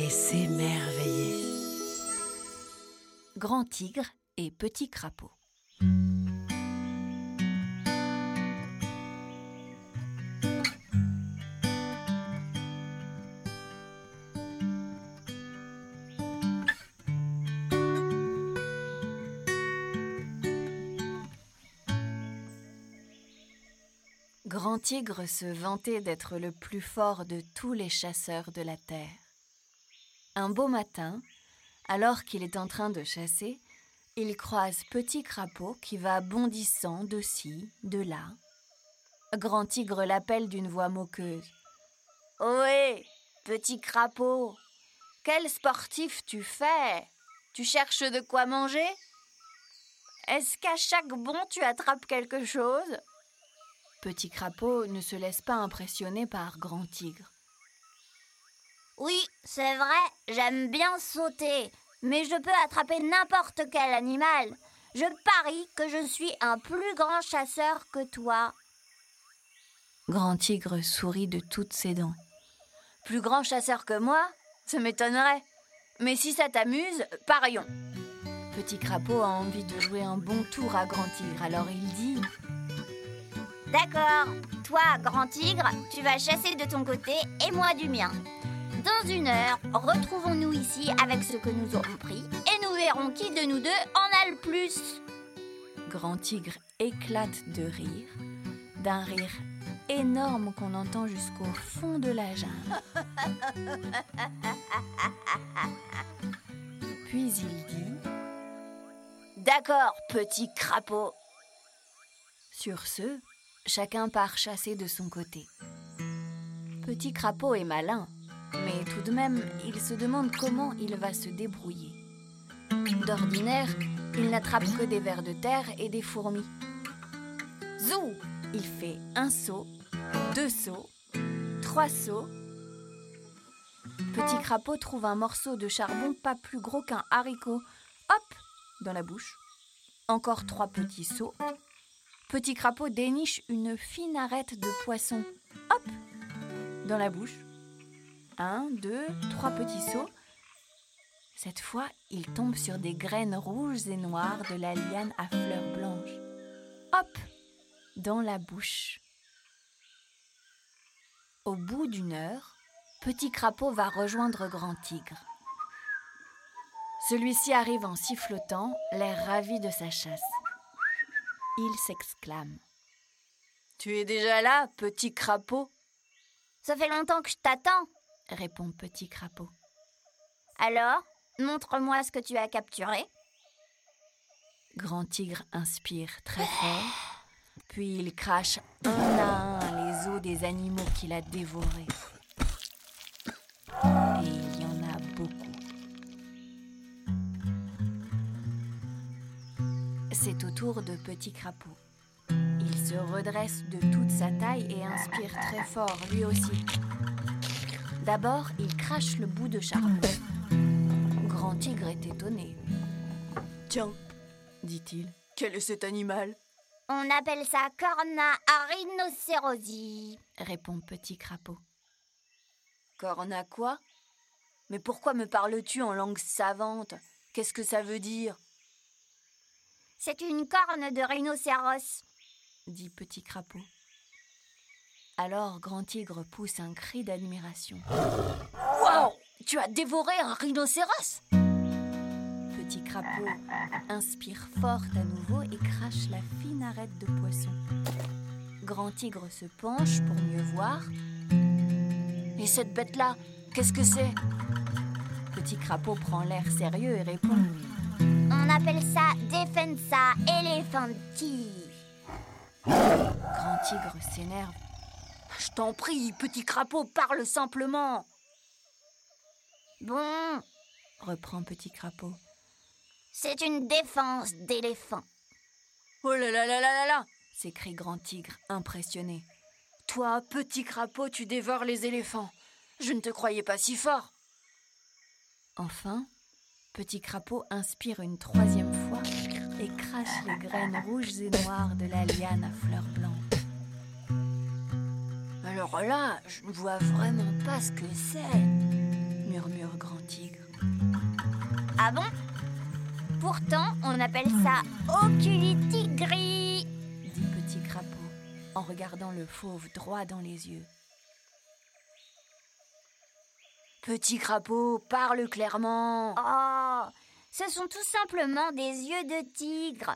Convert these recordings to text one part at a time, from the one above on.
et s'émerveiller. Grand tigre et petit crapaud. Grand Tigre se vantait d'être le plus fort de tous les chasseurs de la terre. Un beau matin, alors qu'il est en train de chasser, il croise Petit Crapaud qui va bondissant de ci, de là. Grand Tigre l'appelle d'une voix moqueuse. Ohé, Petit Crapaud, quel sportif tu fais? Tu cherches de quoi manger? Est-ce qu'à chaque bond tu attrapes quelque chose? Petit Crapaud ne se laisse pas impressionner par Grand Tigre. C'est vrai, j'aime bien sauter, mais je peux attraper n'importe quel animal. Je parie que je suis un plus grand chasseur que toi. Grand Tigre sourit de toutes ses dents. Plus grand chasseur que moi Ça m'étonnerait. Mais si ça t'amuse, parions. Petit Crapaud a envie de jouer un bon tour à Grand Tigre, alors il dit D'accord, toi, grand tigre, tu vas chasser de ton côté et moi du mien. Dans une heure, retrouvons-nous ici avec ce que nous aurons pris et nous verrons qui de nous deux en a le plus. Grand Tigre éclate de rire, d'un rire énorme qu'on entend jusqu'au fond de la jungle. Puis il dit D'accord, petit crapaud. Sur ce, chacun part chasser de son côté. Petit crapaud est malin, mais tout de même, il se demande comment il va se débrouiller. D'ordinaire, il n'attrape que des vers de terre et des fourmis. Zou Il fait un saut, deux sauts, trois sauts. Petit crapaud trouve un morceau de charbon pas plus gros qu'un haricot. Hop Dans la bouche. Encore trois petits sauts. Petit crapaud déniche une fine arête de poisson. Hop Dans la bouche. Un, deux, trois petits sauts. Cette fois, il tombe sur des graines rouges et noires de la liane à fleurs blanches. Hop Dans la bouche. Au bout d'une heure, Petit Crapaud va rejoindre Grand Tigre. Celui-ci arrive en sifflotant, l'air ravi de sa chasse. Il s'exclame. Tu es déjà là, petit crapaud? Ça fait longtemps que je t'attends. Répond Petit Crapaud. Alors, montre-moi ce que tu as capturé. Grand Tigre inspire très fort, puis il crache un à un les os des animaux qu'il a dévorés. Et il y en a beaucoup. C'est au tour de Petit Crapaud. Il se redresse de toute sa taille et inspire très fort, lui aussi. D'abord, il crache le bout de charbon. Grand Tigre est étonné. Tiens, dit-il, quel est cet animal? On appelle ça Corna à rhinocérosi. répond Petit Crapaud. Corna quoi? Mais pourquoi me parles-tu en langue savante? Qu'est-ce que ça veut dire? C'est une corne de rhinocéros. dit Petit Crapaud. Alors Grand Tigre pousse un cri d'admiration. Waouh Tu as dévoré un rhinocéros Petit Crapaud inspire fort à nouveau et crache la fine arête de poisson. Grand Tigre se penche pour mieux voir. Et cette bête-là, qu'est-ce que c'est? Petit Crapaud prend l'air sérieux et répond On appelle ça Defensa elephanti. Grand Tigre s'énerve. Je t'en prie, petit crapaud, parle simplement. Bon, reprend Petit Crapaud. c'est une défense d'éléphant. Oh là là là là là là s'écrie Grand Tigre, impressionné. Toi, petit crapaud, tu dévores les éléphants. Je ne te croyais pas si fort. Enfin, Petit Crapaud inspire une troisième fois et crache les graines rouges et noires de la liane à fleurs blanches. Alors là, je ne vois vraiment pas ce que c'est, murmure Grand Tigre. Ah bon? Pourtant, on appelle ça oculitigris. dit Petit Crapaud en regardant le fauve droit dans les yeux. Petit Crapaud, parle clairement. Oh, ce sont tout simplement des yeux de tigre.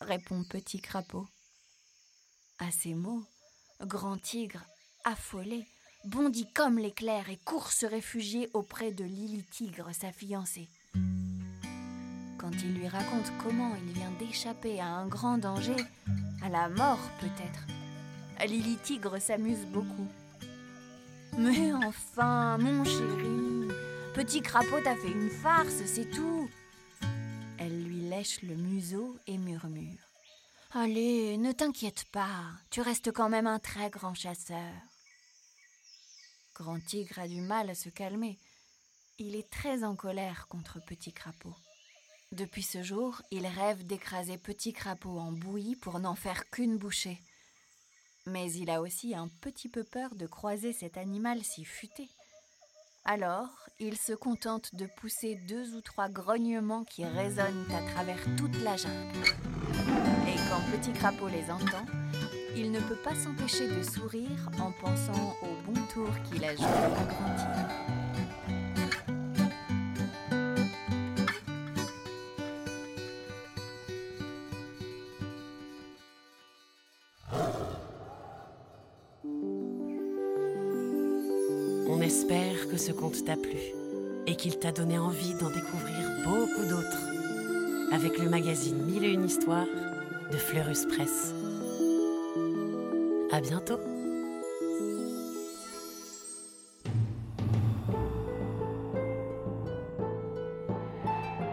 répond Petit Crapaud. À ces mots, Grand Tigre, affolé, bondit comme l'éclair et court se réfugier auprès de Lily Tigre, sa fiancée. Quand il lui raconte comment il vient d'échapper à un grand danger, à la mort peut-être, Lily Tigre s'amuse beaucoup. Mais enfin, mon chéri, petit crapaud t'a fait une farce, c'est tout. Elle lui lèche le museau et murmure. Allez, ne t'inquiète pas, tu restes quand même un très grand chasseur. Grand Tigre a du mal à se calmer. Il est très en colère contre Petit Crapaud. Depuis ce jour, il rêve d'écraser Petit Crapaud en bouillie pour n'en faire qu'une bouchée. Mais il a aussi un petit peu peur de croiser cet animal si futé. Alors, il se contente de pousser deux ou trois grognements qui résonnent à travers toute la jungle. Et quand Petit Crapaud les entend, il ne peut pas s'empêcher de sourire en pensant au bon tour qu'il a joué à Grand Tigre. On espère que ce conte t'a plu et qu'il t'a donné envie d'en découvrir beaucoup d'autres avec le magazine Mille et une histoires de Fleurus Press. À bientôt!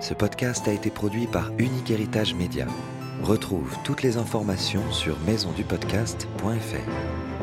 Ce podcast a été produit par Unique Héritage Média. Retrouve toutes les informations sur maisondupodcast.fr.